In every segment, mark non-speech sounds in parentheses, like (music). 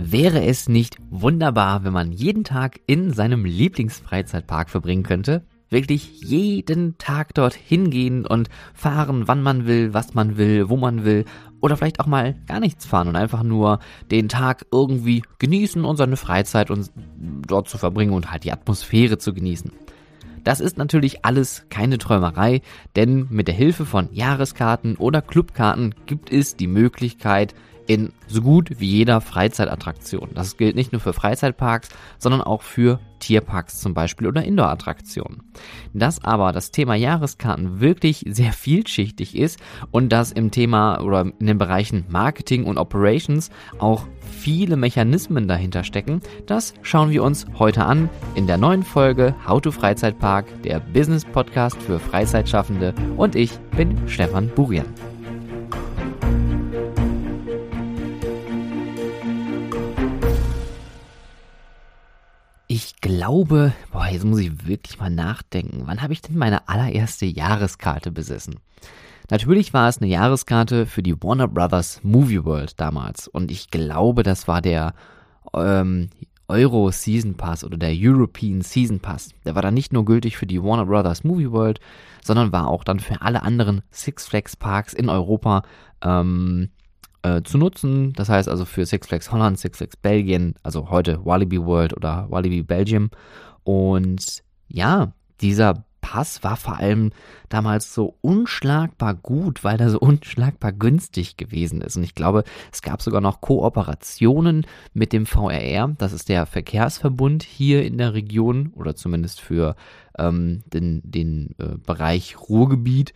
Wäre es nicht wunderbar, wenn man jeden Tag in seinem Lieblingsfreizeitpark verbringen könnte? Wirklich jeden Tag dort hingehen und fahren, wann man will, was man will, wo man will. Oder vielleicht auch mal gar nichts fahren und einfach nur den Tag irgendwie genießen und seine Freizeit und dort zu verbringen und halt die Atmosphäre zu genießen. Das ist natürlich alles keine Träumerei, denn mit der Hilfe von Jahreskarten oder Clubkarten gibt es die Möglichkeit, in so gut wie jeder Freizeitattraktion. Das gilt nicht nur für Freizeitparks, sondern auch für Tierparks zum Beispiel oder Indoor-Attraktionen. Dass aber das Thema Jahreskarten wirklich sehr vielschichtig ist und dass im Thema oder in den Bereichen Marketing und Operations auch viele Mechanismen dahinter stecken, das schauen wir uns heute an in der neuen Folge How to Freizeitpark, der Business Podcast für Freizeitschaffende und ich bin Stefan Burian. Ich glaube, boah, jetzt muss ich wirklich mal nachdenken. Wann habe ich denn meine allererste Jahreskarte besessen? Natürlich war es eine Jahreskarte für die Warner Brothers Movie World damals. Und ich glaube, das war der ähm, Euro Season Pass oder der European Season Pass. Der war dann nicht nur gültig für die Warner Brothers Movie World, sondern war auch dann für alle anderen Six Flags Parks in Europa ähm, äh, zu nutzen. Das heißt also für Six Flags Holland, Six Flags Belgien, also heute Walibi World oder Walibi Belgium. Und ja, dieser Pass war vor allem damals so unschlagbar gut, weil er so (laughs) unschlagbar günstig gewesen ist. Und ich glaube, es gab sogar noch Kooperationen mit dem VRR, das ist der Verkehrsverbund hier in der Region oder zumindest für ähm, den, den äh, Bereich Ruhrgebiet.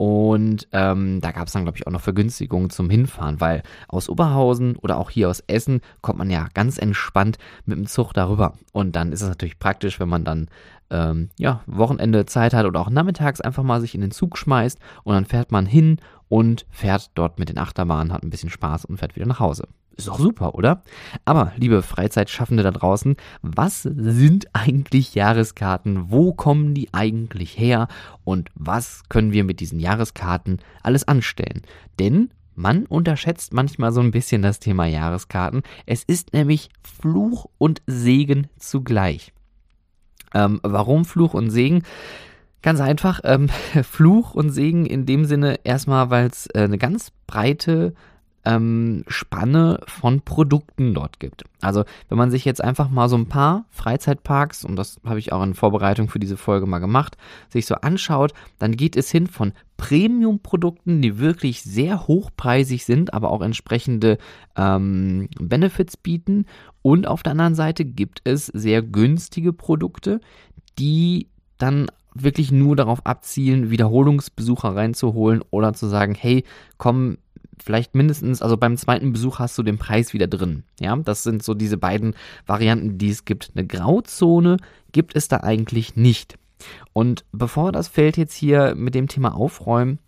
Und ähm, da gab es dann, glaube ich, auch noch Vergünstigungen zum Hinfahren, weil aus Oberhausen oder auch hier aus Essen kommt man ja ganz entspannt mit dem Zug darüber. Und dann ist es natürlich praktisch, wenn man dann ähm, ja, Wochenende Zeit hat oder auch nachmittags einfach mal sich in den Zug schmeißt und dann fährt man hin und fährt dort mit den Achterbahnen, hat ein bisschen Spaß und fährt wieder nach Hause. Ist doch super, oder? Aber, liebe Freizeitschaffende da draußen, was sind eigentlich Jahreskarten? Wo kommen die eigentlich her? Und was können wir mit diesen Jahreskarten alles anstellen? Denn man unterschätzt manchmal so ein bisschen das Thema Jahreskarten. Es ist nämlich Fluch und Segen zugleich. Ähm, warum Fluch und Segen? Ganz einfach, ähm, (laughs) Fluch und Segen in dem Sinne erstmal, weil es äh, eine ganz breite ähm, Spanne von Produkten dort gibt. Also wenn man sich jetzt einfach mal so ein paar Freizeitparks, und das habe ich auch in Vorbereitung für diese Folge mal gemacht, sich so anschaut, dann geht es hin von Premium-Produkten, die wirklich sehr hochpreisig sind, aber auch entsprechende ähm, Benefits bieten. Und auf der anderen Seite gibt es sehr günstige Produkte, die dann wirklich nur darauf abzielen, Wiederholungsbesucher reinzuholen oder zu sagen, hey, komm, vielleicht mindestens, also beim zweiten Besuch hast du den Preis wieder drin. Ja, das sind so diese beiden Varianten, die es gibt. Eine Grauzone gibt es da eigentlich nicht. Und bevor das Feld jetzt hier mit dem Thema aufräumen,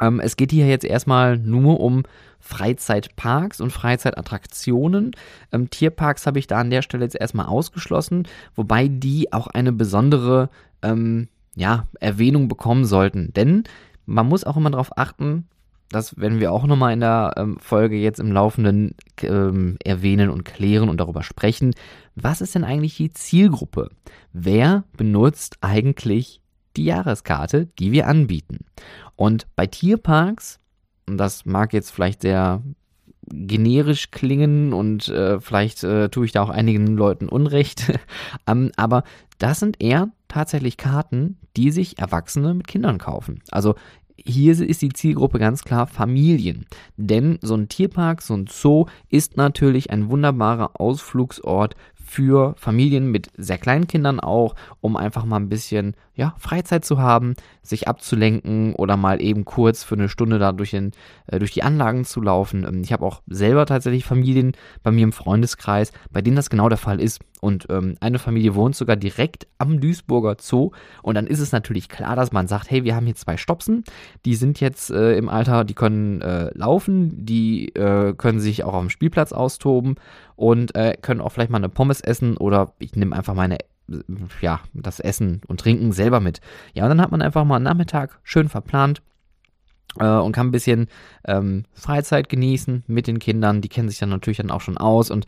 ähm, es geht hier jetzt erstmal nur um Freizeitparks und Freizeitattraktionen. Ähm, Tierparks habe ich da an der Stelle jetzt erstmal ausgeschlossen, wobei die auch eine besondere ähm, ja, Erwähnung bekommen sollten. Denn man muss auch immer darauf achten, das werden wir auch nochmal in der ähm, Folge jetzt im Laufenden ähm, erwähnen und klären und darüber sprechen. Was ist denn eigentlich die Zielgruppe? Wer benutzt eigentlich die Jahreskarte, die wir anbieten? Und bei Tierparks, und das mag jetzt vielleicht sehr generisch klingen und äh, vielleicht äh, tue ich da auch einigen Leuten Unrecht, (laughs) ähm, aber das sind eher tatsächlich Karten, die sich Erwachsene mit Kindern kaufen. Also hier ist die Zielgruppe ganz klar Familien. Denn so ein Tierpark, so ein Zoo ist natürlich ein wunderbarer Ausflugsort für Familien mit sehr kleinen Kindern auch, um einfach mal ein bisschen ja, Freizeit zu haben, sich abzulenken oder mal eben kurz für eine Stunde da durch, den, äh, durch die Anlagen zu laufen. Ähm, ich habe auch selber tatsächlich Familien bei mir im Freundeskreis, bei denen das genau der Fall ist. Und ähm, eine Familie wohnt sogar direkt am Duisburger Zoo. Und dann ist es natürlich klar, dass man sagt, hey, wir haben hier zwei Stopsen, die sind jetzt äh, im Alter, die können äh, laufen, die äh, können sich auch auf dem Spielplatz austoben und äh, können auch vielleicht mal eine Pommes essen oder ich nehme einfach meine ja, das Essen und Trinken selber mit. Ja, und dann hat man einfach mal einen Nachmittag schön verplant äh, und kann ein bisschen ähm, Freizeit genießen mit den Kindern. Die kennen sich dann natürlich dann auch schon aus und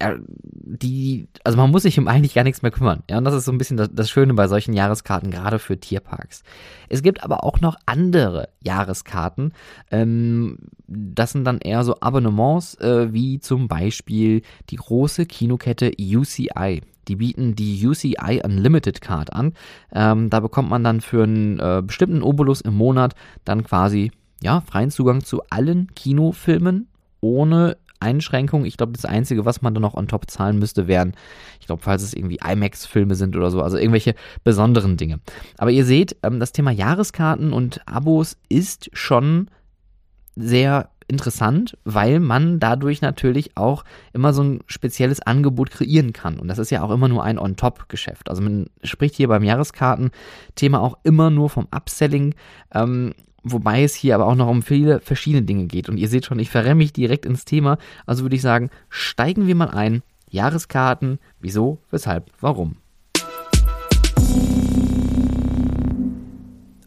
die, also man muss sich um eigentlich gar nichts mehr kümmern. Ja, und das ist so ein bisschen das, das, Schöne bei solchen Jahreskarten, gerade für Tierparks. Es gibt aber auch noch andere Jahreskarten. Ähm, das sind dann eher so Abonnements, äh, wie zum Beispiel die große Kinokette UCI. Die bieten die UCI Unlimited Card an. Ähm, da bekommt man dann für einen äh, bestimmten Obolus im Monat dann quasi ja, freien Zugang zu allen Kinofilmen ohne Einschränkung. Ich glaube, das Einzige, was man dann noch on top zahlen müsste, wären, ich glaube, falls es irgendwie IMAX-Filme sind oder so, also irgendwelche besonderen Dinge. Aber ihr seht, ähm, das Thema Jahreskarten und Abos ist schon sehr interessant, weil man dadurch natürlich auch immer so ein spezielles Angebot kreieren kann. Und das ist ja auch immer nur ein On-Top-Geschäft. Also man spricht hier beim Jahreskarten-Thema auch immer nur vom Upselling. Ähm, wobei es hier aber auch noch um viele verschiedene Dinge geht. Und ihr seht schon, ich verrenne mich direkt ins Thema. Also würde ich sagen, steigen wir mal ein. Jahreskarten, wieso, weshalb, warum.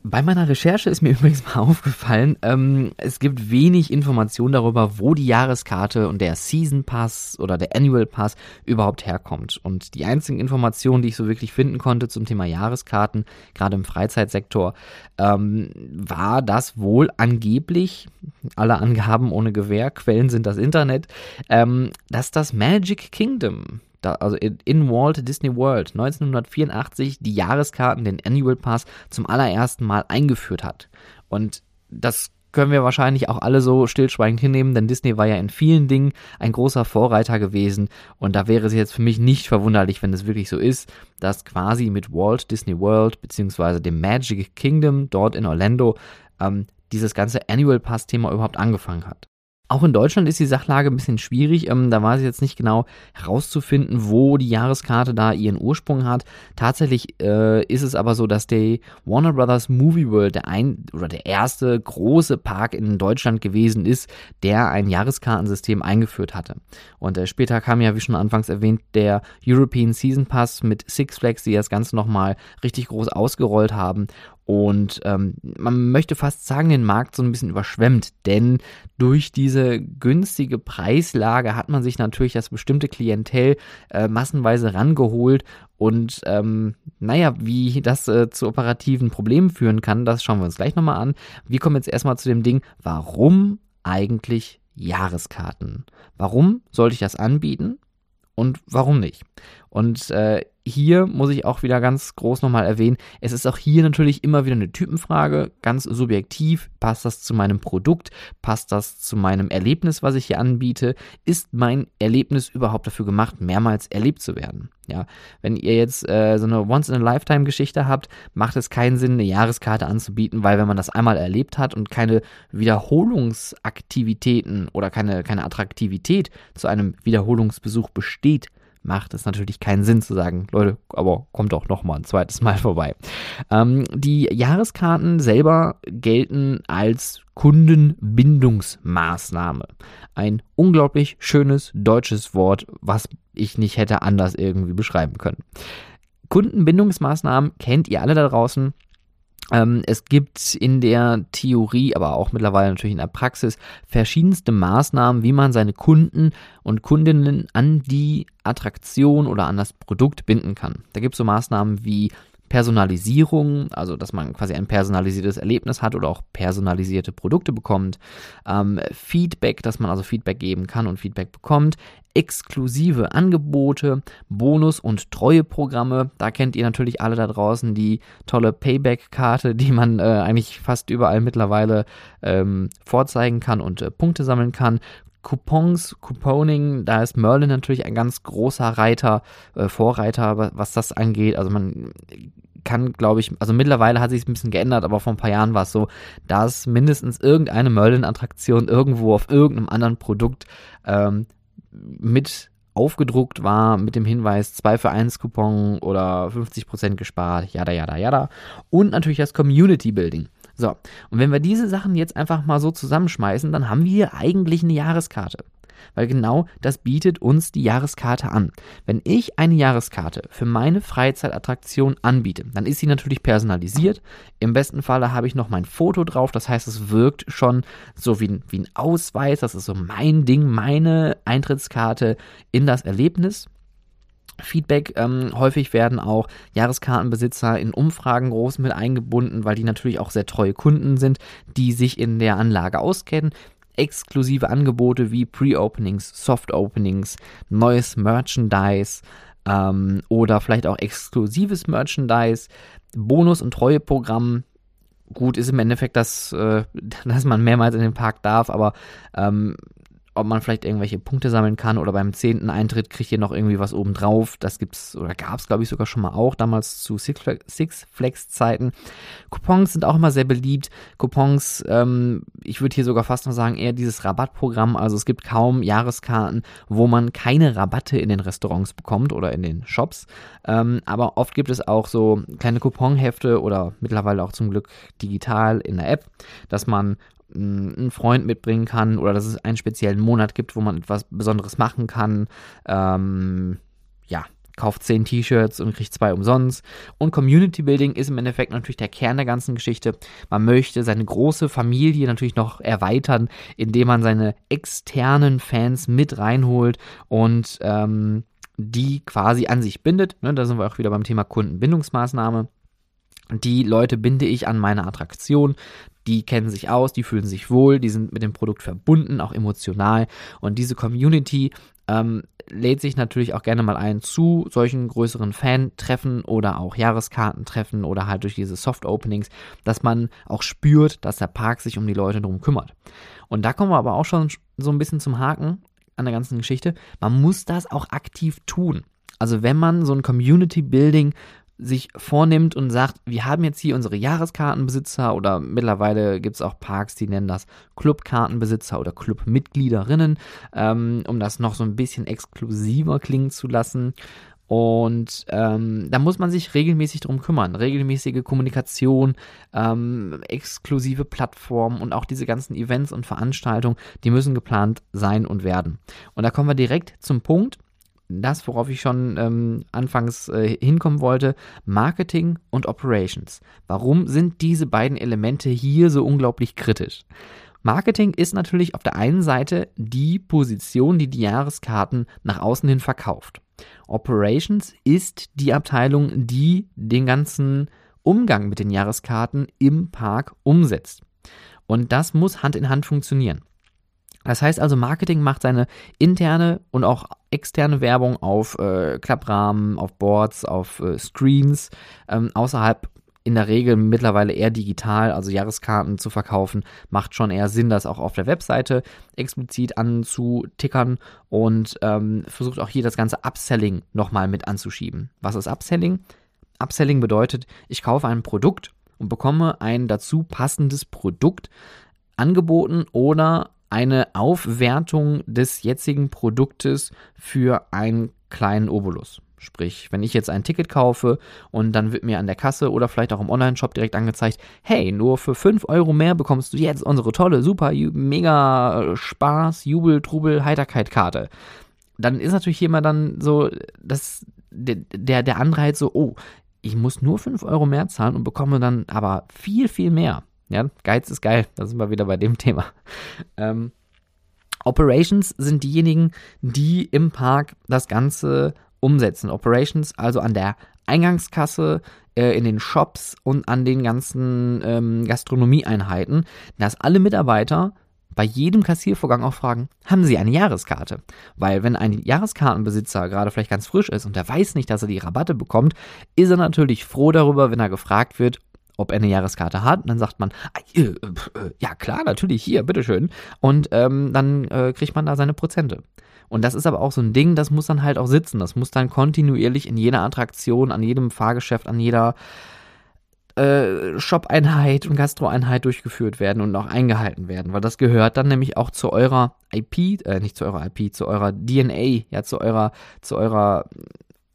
Bei meiner Recherche ist mir (laughs) übrigens mal aufgefallen, ähm, es gibt wenig Informationen darüber, wo die Jahreskarte und der Season Pass oder der Annual Pass überhaupt herkommt. Und die einzigen Informationen, die ich so wirklich finden konnte zum Thema Jahreskarten, gerade im Freizeitsektor, ähm, war das wohl angeblich, alle Angaben ohne Gewähr, Quellen sind das Internet, ähm, dass das Magic Kingdom da, also in Walt Disney World 1984 die Jahreskarten, den Annual Pass zum allerersten Mal eingeführt hat. Und das können wir wahrscheinlich auch alle so stillschweigend hinnehmen, denn Disney war ja in vielen Dingen ein großer Vorreiter gewesen und da wäre es jetzt für mich nicht verwunderlich, wenn es wirklich so ist, dass quasi mit Walt Disney World beziehungsweise dem Magic Kingdom dort in Orlando ähm, dieses ganze Annual Pass Thema überhaupt angefangen hat. Auch in Deutschland ist die Sachlage ein bisschen schwierig. Ähm, da war es jetzt nicht genau herauszufinden, wo die Jahreskarte da ihren Ursprung hat. Tatsächlich äh, ist es aber so, dass der Warner Brothers Movie World der ein oder der erste große Park in Deutschland gewesen ist, der ein Jahreskartensystem eingeführt hatte. Und äh, später kam ja, wie schon anfangs erwähnt, der European Season Pass mit Six Flags, die das Ganze nochmal richtig groß ausgerollt haben. Und ähm, man möchte fast sagen, den Markt so ein bisschen überschwemmt, denn durch diese günstige Preislage hat man sich natürlich das bestimmte Klientel äh, massenweise rangeholt. Und ähm, naja, wie das äh, zu operativen Problemen führen kann, das schauen wir uns gleich nochmal an. Wir kommen jetzt erstmal zu dem Ding, warum eigentlich Jahreskarten? Warum sollte ich das anbieten? Und warum nicht? Und äh, hier muss ich auch wieder ganz groß nochmal erwähnen, es ist auch hier natürlich immer wieder eine Typenfrage, ganz subjektiv, passt das zu meinem Produkt, passt das zu meinem Erlebnis, was ich hier anbiete, ist mein Erlebnis überhaupt dafür gemacht, mehrmals erlebt zu werden? Ja, wenn ihr jetzt äh, so eine Once-in-a-Lifetime-Geschichte habt, macht es keinen Sinn, eine Jahreskarte anzubieten, weil wenn man das einmal erlebt hat und keine Wiederholungsaktivitäten oder keine, keine Attraktivität zu einem Wiederholungsbesuch besteht, macht es natürlich keinen Sinn zu sagen, Leute, aber kommt doch noch mal ein zweites Mal (laughs) vorbei. Ähm, die Jahreskarten selber gelten als Kundenbindungsmaßnahme. Ein unglaublich schönes deutsches Wort, was ich nicht hätte anders irgendwie beschreiben können. Kundenbindungsmaßnahmen kennt ihr alle da draußen. Ähm, es gibt in der Theorie, aber auch mittlerweile natürlich in der Praxis verschiedenste Maßnahmen, wie man seine Kunden und Kundinnen an die Attraktion oder an das Produkt binden kann. Da gibt es so Maßnahmen wie Personalisierung, also dass man quasi ein personalisiertes Erlebnis hat oder auch personalisierte Produkte bekommt, ähm, Feedback, dass man also Feedback geben kann und Feedback bekommt, exklusive Angebote, Bonus- und Treueprogramme. Da kennt ihr natürlich alle da draußen die tolle Payback-Karte, die man äh, eigentlich fast überall mittlerweile ähm, vorzeigen kann und äh, Punkte sammeln kann. Coupons, Couponing, da ist Merlin natürlich ein ganz großer Reiter, äh, Vorreiter, was, das angeht. Also man kann, glaube ich, also mittlerweile hat sich ein bisschen geändert, aber vor ein paar Jahren war es so, dass mindestens irgendeine Merlin-Attraktion irgendwo auf irgendeinem anderen Produkt ähm, mit aufgedruckt war mit dem Hinweis 2 für 1 Coupon oder 50% gespart, jada, jada, jada. Und natürlich das Community Building. So, und wenn wir diese Sachen jetzt einfach mal so zusammenschmeißen, dann haben wir eigentlich eine Jahreskarte. weil genau das bietet uns die Jahreskarte an. Wenn ich eine Jahreskarte für meine Freizeitattraktion anbiete, dann ist sie natürlich personalisiert. Im besten Falle habe ich noch mein Foto drauf, das heißt, es wirkt schon so wie wie ein Ausweis, das ist so mein Ding, meine Eintrittskarte in das Erlebnis. Feedback. Ähm, häufig werden auch Jahreskartenbesitzer in Umfragen groß mit eingebunden, weil die natürlich auch sehr treue Kunden sind, die sich in der Anlage auskennen. Exklusive Angebote wie Pre-Openings, Soft-Openings, neues Merchandise ähm, oder vielleicht auch exklusives Merchandise, Bonus- und Treueprogramm. Gut, ist im Endeffekt, dass, äh, (laughs) dass man mehrmals in den Park darf, aber ähm, ob man vielleicht irgendwelche Punkte sammeln kann oder beim zehnten Eintritt kriegt ihr noch irgendwie was obendrauf. Das gibt's oder gab's glaube ich sogar schon mal auch damals zu Six, Six Flags Zeiten. Coupons sind auch immer sehr beliebt. Coupons, ähm, ich würde hier sogar fast noch sagen eher dieses Rabattprogramm. Also es gibt kaum Jahreskarten, wo man keine Rabatte in den Restaurants bekommt oder in den Shops. Ähm, aber oft gibt es auch so kleine Couponhefte oder mittlerweile auch zum Glück digital in der App, dass man einen Freund mitbringen kann oder dass es einen speziellen Monat gibt, wo man etwas Besonderes machen kann. Ähm, ja, kauft 10 T-Shirts und kriegt zwei umsonst. Und Community Building ist im Endeffekt natürlich der Kern der ganzen Geschichte. Man möchte seine große Familie natürlich noch erweitern, indem man seine externen Fans mit reinholt und ähm, die quasi an sich bindet. Ne, da sind wir auch wieder beim Thema Kundenbindungsmaßnahme. Die Leute binde ich an meine Attraktion die kennen sich aus, die fühlen sich wohl, die sind mit dem Produkt verbunden, auch emotional. Und diese Community ähm, lädt sich natürlich auch gerne mal ein zu solchen größeren Fan-Treffen oder auch Jahreskartentreffen oder halt durch diese Soft-Openings, dass man auch spürt, dass der Park sich um die Leute drum kümmert. Und da kommen wir aber auch schon so ein bisschen zum Haken an der ganzen Geschichte. Man muss das auch aktiv tun. Also wenn man so ein Community Building sich vornimmt und sagt, wir haben jetzt hier unsere Jahreskartenbesitzer oder mittlerweile gibt es auch Parks, die nennen das Clubkartenbesitzer oder Clubmitgliederinnen, ähm, um das noch so ein bisschen exklusiver klingen zu lassen. Und ähm, da muss man sich regelmäßig drum kümmern. Regelmäßige Kommunikation, ähm, exklusive Plattformen und auch diese ganzen Events und Veranstaltungen, die müssen geplant sein und werden. Und da kommen wir direkt zum Punkt das, worauf ich schon ähm, anfangs äh, hinkommen wollte, Marketing und Operations. Warum sind diese beiden Elemente hier so unglaublich kritisch? Marketing ist natürlich auf der einen Seite die Position, die die Jahreskarten nach außen hin verkauft. Operations ist die Abteilung, die den ganzen Umgang mit den Jahreskarten im Park umsetzt. Und das muss Hand in Hand funktionieren. Das heißt also, Marketing macht seine interne und auch externe Werbung auf äh, Klapprahmen, auf Boards, auf äh, Screens, ähm, außerhalb in der Regel mittlerweile eher digital, also Jahreskarten zu verkaufen, macht schon eher Sinn, das auch auf der Webseite explizit anzutickern und ähm, versucht auch hier das ganze Upselling nochmal mit anzuschieben. Was ist Upselling? Upselling bedeutet, ich kaufe ein Produkt und bekomme ein dazu passendes Produkt angeboten oder eine Aufwertung des jetzigen Produktes für einen kleinen Obolus. Sprich, wenn ich jetzt ein Ticket kaufe und dann wird mir an der Kasse oder vielleicht auch im Online-Shop direkt angezeigt, hey, nur für 5 Euro mehr bekommst du jetzt unsere tolle, super, mega Spaß, Jubel, Trubel, Heiterkeit-Karte. Dann ist natürlich hier immer dann so, dass der, der, der Anreiz so, oh, ich muss nur 5 Euro mehr zahlen und bekomme dann aber viel, viel mehr. Ja, Geiz ist geil. Da sind wir wieder bei dem (laughs) Thema. Ähm, Operations sind diejenigen, die im Park das Ganze umsetzen. Operations also an der Eingangskasse, äh, in den Shops und an den ganzen ähm, Gastronomieeinheiten, dass alle Mitarbeiter bei jedem Kassiervorgang auch fragen, haben Sie eine Jahreskarte? Weil wenn ein Jahreskartenbesitzer gerade vielleicht ganz frisch ist und der weiß nicht, dass er die Rabatte bekommt, ist er natürlich froh darüber, wenn er gefragt wird, ob er eine Jahreskarte hat. Und dann sagt man, ah, äh, ja klar, natürlich, hier, bitteschön. Und ähm, dann äh, kriegt man da seine Prozente. Und das ist aber auch so ein Ding, das muss dann halt auch sitzen. Das muss dann kontinuierlich in jeder Attraktion, an jedem Fahrgeschäft, an jeder äh, Shop-Einheit und Gastro-Einheit durchgeführt werden und auch eingehalten werden, weil das gehört dann nämlich auch zu eurer IP, äh, nicht zu eurer IP, zu eurer DNA, ja, zu eurer, zu eurer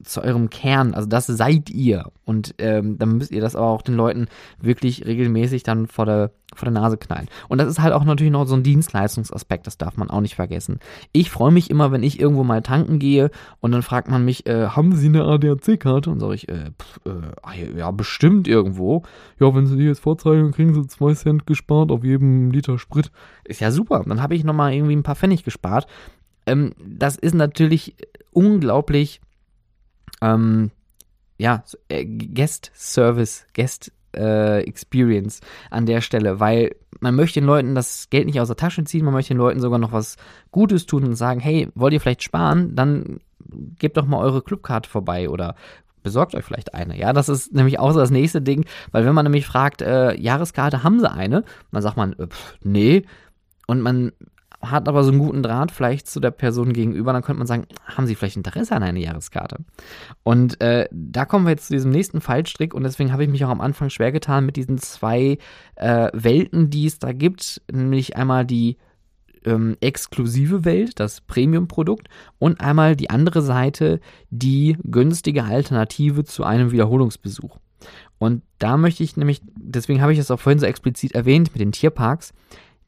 zu eurem Kern, also das seid ihr. Und ähm, dann müsst ihr das aber auch den Leuten wirklich regelmäßig dann vor der, vor der Nase knallen. Und das ist halt auch natürlich noch so ein Dienstleistungsaspekt, das darf man auch nicht vergessen. Ich freue mich immer, wenn ich irgendwo mal tanken gehe und dann fragt man mich, äh, haben Sie eine ADAC-Karte? Und sage ich, äh, pff, äh, ja, bestimmt irgendwo. Ja, wenn Sie die jetzt vorzeigen, kriegen Sie zwei Cent gespart auf jedem Liter Sprit. Ist ja super. Dann habe ich nochmal irgendwie ein paar Pfennig gespart. Ähm, das ist natürlich unglaublich ähm, ja, äh, Guest Service, Guest äh, Experience an der Stelle, weil man möchte den Leuten das Geld nicht aus der Tasche ziehen, man möchte den Leuten sogar noch was Gutes tun und sagen, hey, wollt ihr vielleicht sparen, dann gebt doch mal eure Clubkarte vorbei oder besorgt euch vielleicht eine. Ja, das ist nämlich auch so das nächste Ding, weil wenn man nämlich fragt, äh, Jahreskarte, haben sie eine? Dann sagt man, äh, pff, nee. Und man hat aber so einen guten Draht vielleicht zu der Person gegenüber, dann könnte man sagen, haben Sie vielleicht Interesse an einer Jahreskarte? Und äh, da kommen wir jetzt zu diesem nächsten Fallstrick und deswegen habe ich mich auch am Anfang schwer getan mit diesen zwei äh, Welten, die es da gibt, nämlich einmal die ähm, exklusive Welt, das Premium-Produkt und einmal die andere Seite, die günstige Alternative zu einem Wiederholungsbesuch. Und da möchte ich nämlich, deswegen habe ich es auch vorhin so explizit erwähnt mit den Tierparks,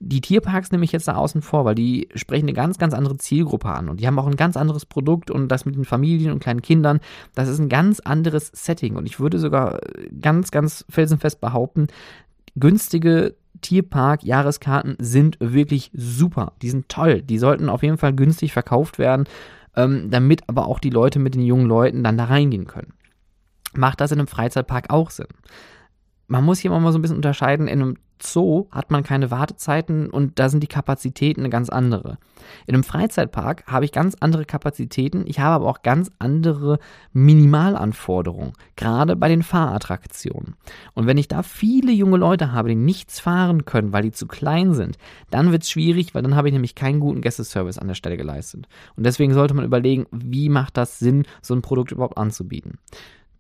die Tierparks nehme ich jetzt da außen vor, weil die sprechen eine ganz, ganz andere Zielgruppe an und die haben auch ein ganz anderes Produkt und das mit den Familien und kleinen Kindern, das ist ein ganz anderes Setting und ich würde sogar ganz, ganz felsenfest behaupten, günstige Tierpark-Jahreskarten sind wirklich super. Die sind toll. Die sollten auf jeden Fall günstig verkauft werden, ähm, damit aber auch die Leute mit den jungen Leuten dann da reingehen können. Macht das in einem Freizeitpark auch Sinn? man muss hier mal so ein bisschen unterscheiden. In einem Zoo hat man keine Wartezeiten und da sind die Kapazitäten eine ganz andere. In einem Freizeitpark habe ich ganz andere Kapazitäten, ich habe aber auch ganz andere Minimalanforderungen, gerade bei den Fahrattraktionen. Und wenn ich da viele junge Leute habe, die nichts fahren können, weil die zu klein sind, dann wird es schwierig, weil dann habe ich nämlich keinen guten Gästeservice an der Stelle geleistet. Und deswegen sollte man überlegen, wie macht das Sinn, so ein Produkt überhaupt anzubieten.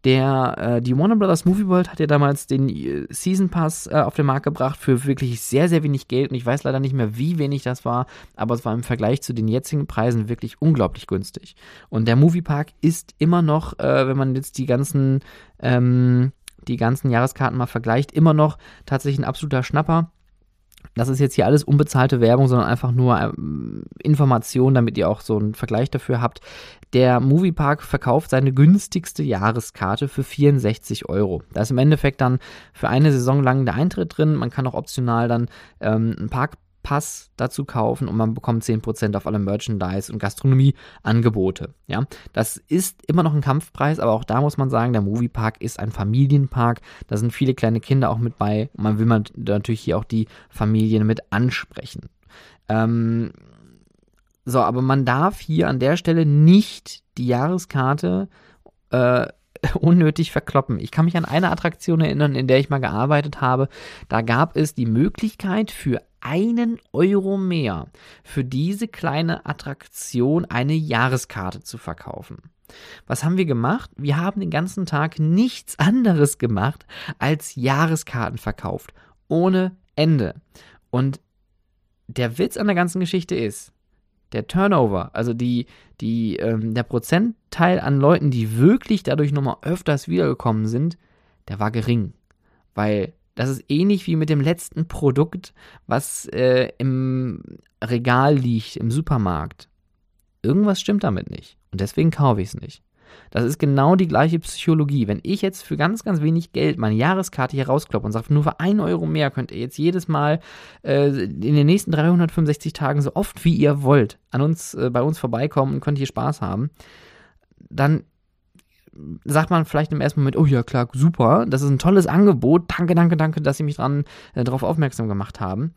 Der, äh, die Warner Brothers Movie World hat ja damals den äh, Season Pass äh, auf den Markt gebracht für wirklich sehr, sehr wenig Geld. Und ich weiß leider nicht mehr, wie wenig das war, aber es war im Vergleich zu den jetzigen Preisen wirklich unglaublich günstig. Und der Movie Park ist immer noch, äh, wenn man jetzt die ganzen, ähm, die ganzen Jahreskarten mal vergleicht, immer noch tatsächlich ein absoluter Schnapper. Das ist jetzt hier alles unbezahlte Werbung, sondern einfach nur ähm, Information, damit ihr auch so einen Vergleich dafür habt. Der Moviepark verkauft seine günstigste Jahreskarte für 64 Euro. Da ist im Endeffekt dann für eine Saison lang der Eintritt drin. Man kann auch optional dann ähm, einen Parkpass dazu kaufen und man bekommt 10% auf alle Merchandise und Gastronomieangebote. Ja, das ist immer noch ein Kampfpreis, aber auch da muss man sagen, der Moviepark ist ein Familienpark. Da sind viele kleine Kinder auch mit bei und man will man natürlich hier auch die Familien mit ansprechen. Ähm, so, aber man darf hier an der Stelle nicht die Jahreskarte äh, (laughs) unnötig verkloppen. Ich kann mich an eine Attraktion erinnern, in der ich mal gearbeitet habe. Da gab es die Möglichkeit für einen Euro mehr für diese kleine Attraktion eine Jahreskarte zu verkaufen. Was haben wir gemacht? Wir haben den ganzen Tag nichts anderes gemacht als Jahreskarten verkauft. Ohne Ende. Und der Witz an der ganzen Geschichte ist, der Turnover, also die, die, ähm, der Prozentteil an Leuten, die wirklich dadurch nochmal öfters wiedergekommen sind, der war gering. Weil das ist ähnlich wie mit dem letzten Produkt, was äh, im Regal liegt, im Supermarkt. Irgendwas stimmt damit nicht. Und deswegen kaufe ich es nicht. Das ist genau die gleiche Psychologie. Wenn ich jetzt für ganz, ganz wenig Geld meine Jahreskarte hier rauskloppe und sage, nur für einen Euro mehr könnt ihr jetzt jedes Mal äh, in den nächsten 365 Tagen so oft wie ihr wollt an uns, äh, bei uns vorbeikommen und könnt hier Spaß haben, dann sagt man vielleicht im ersten Moment, oh ja, klar, super, das ist ein tolles Angebot, danke, danke, danke, dass Sie mich dran, äh, darauf aufmerksam gemacht haben.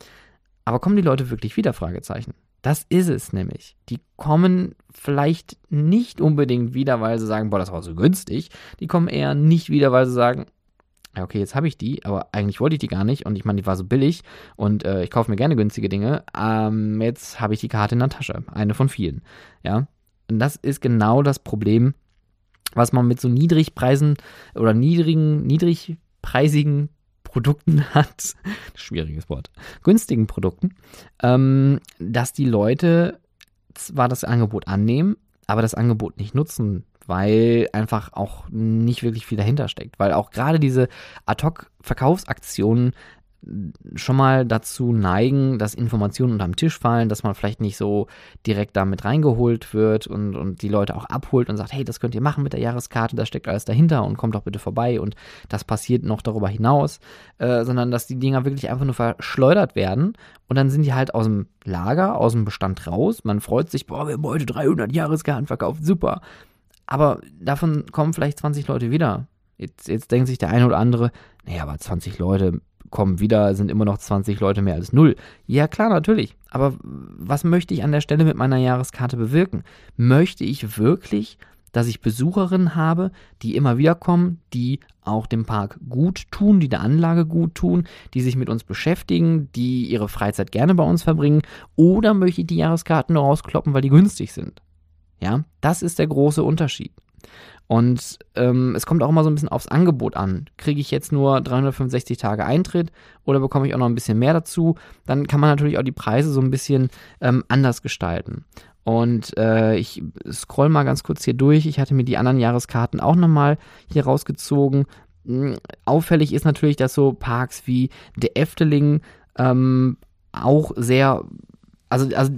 Aber kommen die Leute wirklich wieder? Fragezeichen. Das ist es nämlich. Die kommen vielleicht nicht unbedingt wieder, weil sie sagen, boah, das war so günstig. Die kommen eher nicht wieder, weil sie sagen, ja, okay, jetzt habe ich die, aber eigentlich wollte ich die gar nicht und ich meine, die war so billig und äh, ich kaufe mir gerne günstige Dinge. Ähm, jetzt habe ich die Karte in der Tasche, eine von vielen. Ja, und das ist genau das Problem, was man mit so Niedrigpreisen oder niedrigen, niedrigpreisigen Produkten (laughs) hat, schwieriges Wort, günstigen Produkten, ähm, dass die Leute zwar das Angebot annehmen, aber das Angebot nicht nutzen, weil einfach auch nicht wirklich viel dahinter steckt. Weil auch gerade diese Ad-Hoc-Verkaufsaktionen schon mal dazu neigen, dass Informationen unterm Tisch fallen, dass man vielleicht nicht so direkt damit reingeholt wird und, und die Leute auch abholt und sagt, hey, das könnt ihr machen mit der Jahreskarte, da steckt alles dahinter und kommt doch bitte vorbei und das passiert noch darüber hinaus, äh, sondern dass die Dinger wirklich einfach nur verschleudert werden und dann sind die halt aus dem Lager, aus dem Bestand raus, man freut sich, boah, wir haben heute 300 Jahreskarten verkauft, super, aber davon kommen vielleicht 20 Leute wieder. Jetzt, jetzt denkt sich der eine oder andere, naja, aber 20 Leute, kommen wieder, sind immer noch 20 Leute mehr als null. Ja, klar, natürlich. Aber was möchte ich an der Stelle mit meiner Jahreskarte bewirken? Möchte ich wirklich, dass ich Besucherinnen habe, die immer wieder kommen, die auch dem Park gut tun, die der Anlage gut tun, die sich mit uns beschäftigen, die ihre Freizeit gerne bei uns verbringen? Oder möchte ich die Jahreskarten nur rauskloppen, weil die günstig sind? Ja, das ist der große Unterschied. Und ähm, es kommt auch immer so ein bisschen aufs Angebot an. Kriege ich jetzt nur 365 Tage Eintritt oder bekomme ich auch noch ein bisschen mehr dazu? Dann kann man natürlich auch die Preise so ein bisschen ähm, anders gestalten. Und äh, ich scroll mal ganz kurz hier durch. Ich hatte mir die anderen Jahreskarten auch nochmal hier rausgezogen. Hm, auffällig ist natürlich, dass so Parks wie der Efteling ähm, auch sehr also, also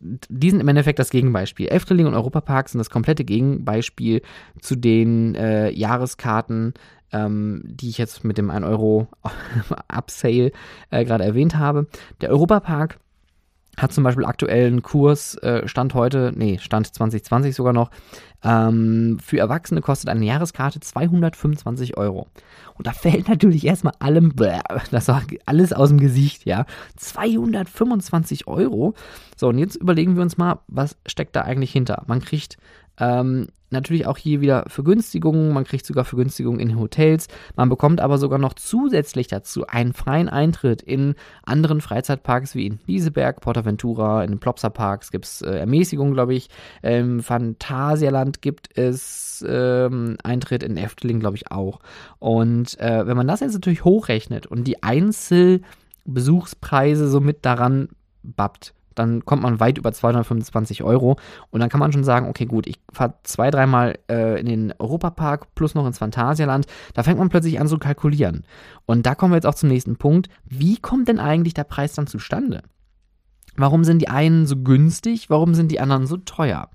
die sind im Endeffekt das Gegenbeispiel. Efteling und Europapark sind das komplette Gegenbeispiel zu den äh, Jahreskarten, ähm, die ich jetzt mit dem 1 Euro (laughs) Upsale äh, gerade erwähnt habe. Der Europapark hat zum Beispiel aktuellen Kurs, äh, Stand heute, nee, Stand 2020 sogar noch, ähm, für Erwachsene kostet eine Jahreskarte 225 Euro. Und da fällt natürlich erstmal allem, das war alles aus dem Gesicht, ja. 225 Euro. So, und jetzt überlegen wir uns mal, was steckt da eigentlich hinter? Man kriegt ähm, natürlich auch hier wieder Vergünstigungen, man kriegt sogar Vergünstigungen in Hotels, man bekommt aber sogar noch zusätzlich dazu einen freien Eintritt in anderen Freizeitparks wie in Lieseberg, Portaventura, in den Plopsa Parks gibt es äh, Ermäßigungen, glaube ich, im Phantasialand gibt es ähm, Eintritt, in Efteling glaube ich auch. Und äh, wenn man das jetzt natürlich hochrechnet und die Einzelbesuchspreise somit daran bappt, dann kommt man weit über 225 Euro. Und dann kann man schon sagen, okay, gut, ich fahre zwei, dreimal äh, in den Europapark plus noch ins Phantasialand. Da fängt man plötzlich an zu kalkulieren. Und da kommen wir jetzt auch zum nächsten Punkt. Wie kommt denn eigentlich der Preis dann zustande? Warum sind die einen so günstig? Warum sind die anderen so teuer?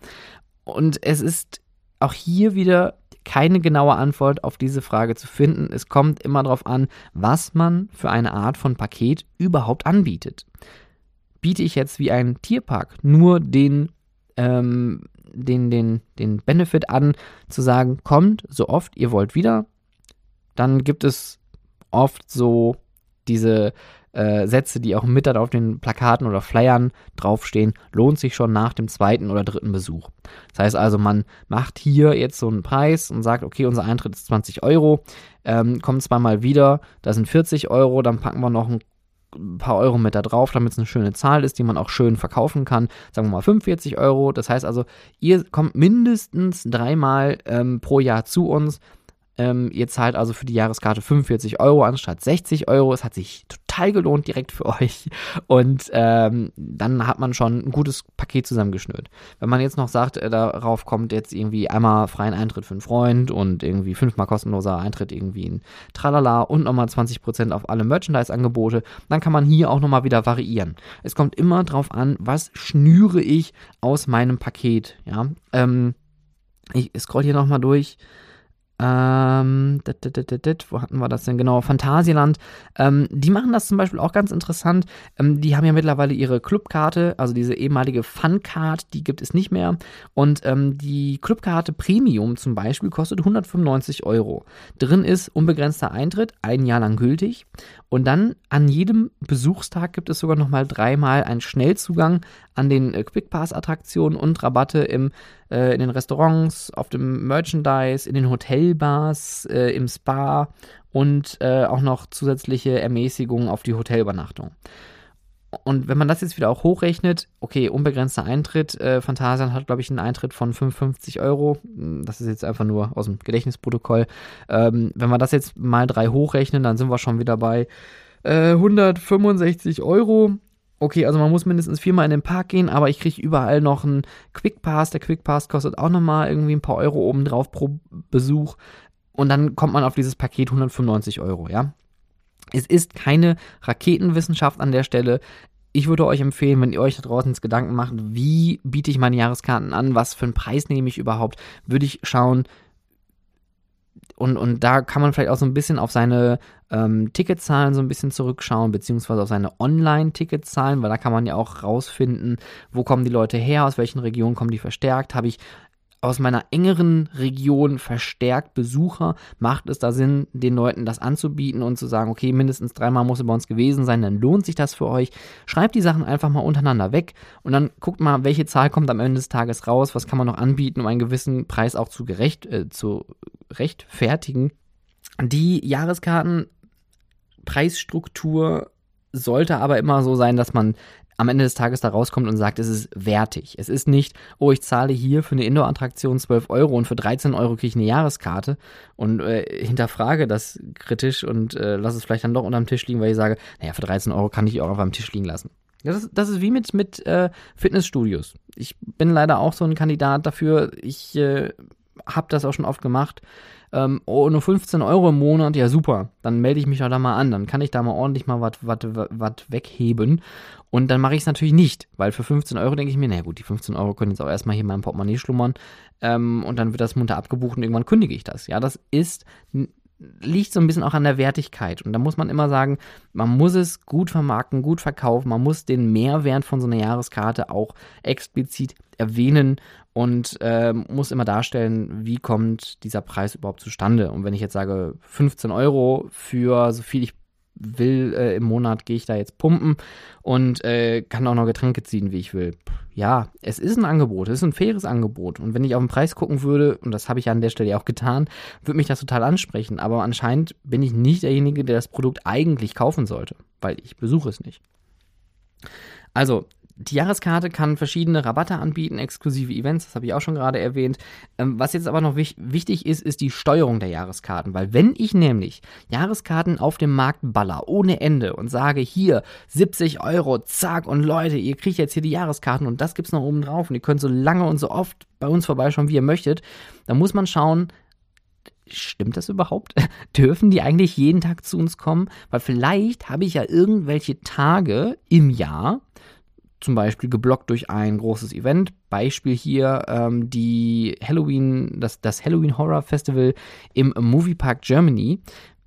Und es ist auch hier wieder keine genaue Antwort auf diese Frage zu finden. Es kommt immer darauf an, was man für eine Art von Paket überhaupt anbietet biete ich jetzt wie ein Tierpark nur den, ähm, den, den, den Benefit an, zu sagen, kommt so oft ihr wollt wieder. Dann gibt es oft so diese äh, Sätze, die auch mit auf den Plakaten oder Flyern draufstehen, lohnt sich schon nach dem zweiten oder dritten Besuch. Das heißt also, man macht hier jetzt so einen Preis und sagt, okay, unser Eintritt ist 20 Euro, ähm, kommt zweimal wieder, da sind 40 Euro, dann packen wir noch einen ein paar Euro mit da drauf, damit es eine schöne Zahl ist, die man auch schön verkaufen kann. Sagen wir mal 45 Euro. Das heißt also, ihr kommt mindestens dreimal ähm, pro Jahr zu uns. Ähm, ihr zahlt also für die Jahreskarte 45 Euro anstatt 60 Euro. Es hat sich total gelohnt direkt für (laughs) euch. Und ähm, dann hat man schon ein gutes Paket zusammengeschnürt. Wenn man jetzt noch sagt, äh, darauf kommt jetzt irgendwie einmal freien Eintritt für einen Freund und irgendwie fünfmal kostenloser Eintritt irgendwie in Tralala und nochmal 20% auf alle Merchandise-Angebote, dann kann man hier auch nochmal wieder variieren. Es kommt immer drauf an, was schnüre ich aus meinem Paket. Ja, ähm, ich scroll hier nochmal durch. Ähm, dit, dit, dit, wo hatten wir das denn genau? Phantasialand. Ähm, die machen das zum Beispiel auch ganz interessant. Ähm, die haben ja mittlerweile ihre Clubkarte, also diese ehemalige Fun-Card, die gibt es nicht mehr. Und ähm, die Clubkarte Premium zum Beispiel kostet 195 Euro. Drin ist unbegrenzter Eintritt, ein Jahr lang gültig. Und dann an jedem Besuchstag gibt es sogar nochmal dreimal einen Schnellzugang an den äh, Quickpass-Attraktionen und Rabatte im, äh, in den Restaurants, auf dem Merchandise, in den Hotelbars, äh, im Spa und äh, auch noch zusätzliche Ermäßigungen auf die Hotelübernachtung. Und wenn man das jetzt wieder auch hochrechnet, okay, unbegrenzter Eintritt, äh, Phantasian hat, glaube ich, einen Eintritt von 55 Euro. Das ist jetzt einfach nur aus dem Gedächtnisprotokoll. Ähm, wenn wir das jetzt mal drei hochrechnen, dann sind wir schon wieder bei äh, 165 Euro. Okay, also man muss mindestens viermal in den Park gehen, aber ich kriege überall noch einen Quick Pass. Der Quick Pass kostet auch nochmal irgendwie ein paar Euro obendrauf pro Besuch. Und dann kommt man auf dieses Paket 195 Euro, ja. Es ist keine Raketenwissenschaft an der Stelle. Ich würde euch empfehlen, wenn ihr euch da draußen ins Gedanken macht, wie biete ich meine Jahreskarten an, was für einen Preis nehme ich überhaupt, würde ich schauen, und, und da kann man vielleicht auch so ein bisschen auf seine ähm, Ticketzahlen so ein bisschen zurückschauen, beziehungsweise auf seine Online-Ticketzahlen, weil da kann man ja auch rausfinden, wo kommen die Leute her, aus welchen Regionen kommen die verstärkt, habe ich aus meiner engeren Region verstärkt Besucher, macht es da Sinn, den Leuten das anzubieten und zu sagen, okay, mindestens dreimal muss er bei uns gewesen sein, dann lohnt sich das für euch. Schreibt die Sachen einfach mal untereinander weg und dann guckt mal, welche Zahl kommt am Ende des Tages raus, was kann man noch anbieten, um einen gewissen Preis auch zu, gerecht, äh, zu rechtfertigen. Die Jahreskartenpreisstruktur sollte aber immer so sein, dass man am Ende des Tages da rauskommt und sagt, es ist wertig. Es ist nicht, oh, ich zahle hier für eine Indoor-Attraktion 12 Euro und für 13 Euro kriege ich eine Jahreskarte und äh, hinterfrage das kritisch und äh, lasse es vielleicht dann doch unterm Tisch liegen, weil ich sage, naja, für 13 Euro kann ich auch auf am Tisch liegen lassen. Das ist, das ist wie mit, mit äh, Fitnessstudios. Ich bin leider auch so ein Kandidat dafür. Ich äh, habe das auch schon oft gemacht. Ähm, oh, nur 15 Euro im Monat, ja super, dann melde ich mich doch da mal an, dann kann ich da mal ordentlich mal was wegheben. Und dann mache ich es natürlich nicht, weil für 15 Euro denke ich mir, naja gut, die 15 Euro können jetzt auch erstmal hier in meinem Portemonnaie schlummern. Ähm, und dann wird das munter abgebucht und irgendwann kündige ich das. Ja, das ist liegt so ein bisschen auch an der Wertigkeit. Und da muss man immer sagen, man muss es gut vermarkten, gut verkaufen, man muss den Mehrwert von so einer Jahreskarte auch explizit erwähnen und äh, muss immer darstellen, wie kommt dieser Preis überhaupt zustande. Und wenn ich jetzt sage, 15 Euro für so viel ich will äh, im Monat, gehe ich da jetzt pumpen und äh, kann auch noch Getränke ziehen, wie ich will. Ja, es ist ein Angebot, es ist ein faires Angebot. Und wenn ich auf den Preis gucken würde, und das habe ich ja an der Stelle auch getan, würde mich das total ansprechen. Aber anscheinend bin ich nicht derjenige, der das Produkt eigentlich kaufen sollte, weil ich besuche es nicht. Also, die Jahreskarte kann verschiedene Rabatte anbieten, exklusive Events, das habe ich auch schon gerade erwähnt. Ähm, was jetzt aber noch wich wichtig ist, ist die Steuerung der Jahreskarten. Weil wenn ich nämlich Jahreskarten auf dem Markt baller ohne Ende und sage, hier 70 Euro, zack, und Leute, ihr kriegt jetzt hier die Jahreskarten und das gibt es noch oben drauf und ihr könnt so lange und so oft bei uns vorbeischauen, wie ihr möchtet, dann muss man schauen, Stimmt das überhaupt? (laughs) Dürfen die eigentlich jeden Tag zu uns kommen? Weil vielleicht habe ich ja irgendwelche Tage im Jahr, zum Beispiel geblockt durch ein großes Event. Beispiel hier ähm, die Halloween, das, das Halloween Horror Festival im Moviepark Germany.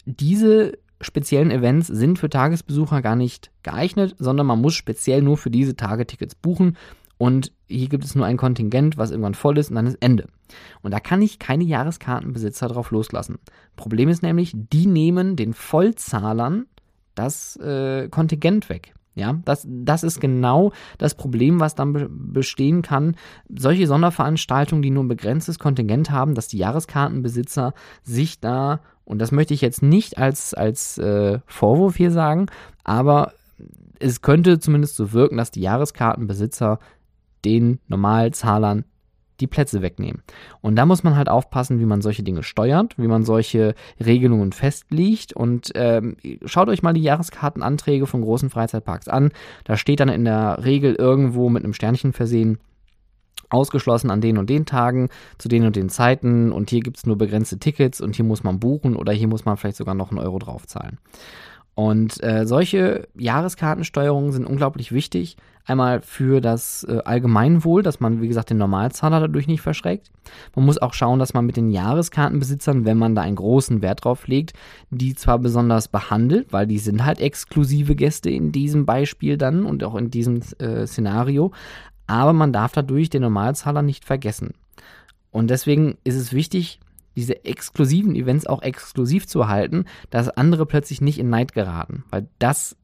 Diese speziellen Events sind für Tagesbesucher gar nicht geeignet, sondern man muss speziell nur für diese Tage Tickets buchen. Und hier gibt es nur ein Kontingent, was irgendwann voll ist und dann ist Ende. Und da kann ich keine Jahreskartenbesitzer drauf loslassen. Problem ist nämlich, die nehmen den Vollzahlern das äh, Kontingent weg. Ja, das, das ist genau das Problem, was dann be bestehen kann. Solche Sonderveranstaltungen, die nur ein begrenztes Kontingent haben, dass die Jahreskartenbesitzer sich da, und das möchte ich jetzt nicht als, als äh, Vorwurf hier sagen, aber es könnte zumindest so wirken, dass die Jahreskartenbesitzer den Normalzahlern die Plätze wegnehmen. Und da muss man halt aufpassen, wie man solche Dinge steuert, wie man solche Regelungen festlegt. Und ähm, schaut euch mal die Jahreskartenanträge von großen Freizeitparks an. Da steht dann in der Regel irgendwo mit einem Sternchen versehen, ausgeschlossen an den und den Tagen, zu den und den Zeiten und hier gibt es nur begrenzte Tickets und hier muss man buchen oder hier muss man vielleicht sogar noch einen Euro draufzahlen. Und äh, solche Jahreskartensteuerungen sind unglaublich wichtig. Einmal für das äh, Allgemeinwohl, dass man, wie gesagt, den Normalzahler dadurch nicht verschreckt. Man muss auch schauen, dass man mit den Jahreskartenbesitzern, wenn man da einen großen Wert drauf legt, die zwar besonders behandelt, weil die sind halt exklusive Gäste in diesem Beispiel dann und auch in diesem äh, Szenario, aber man darf dadurch den Normalzahler nicht vergessen. Und deswegen ist es wichtig, diese exklusiven Events auch exklusiv zu halten, dass andere plötzlich nicht in Neid geraten. Weil das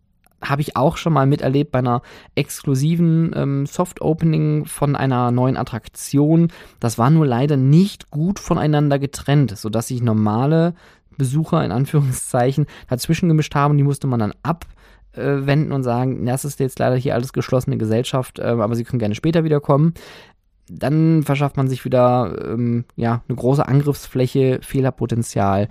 habe ich auch schon mal miterlebt bei einer exklusiven ähm, Soft-Opening von einer neuen Attraktion. Das war nur leider nicht gut voneinander getrennt, sodass sich normale Besucher in Anführungszeichen dazwischen gemischt haben. Die musste man dann abwenden und sagen, das ist jetzt leider hier alles geschlossene Gesellschaft, äh, aber sie können gerne später wiederkommen dann verschafft man sich wieder ähm, ja, eine große Angriffsfläche, Fehlerpotenzial.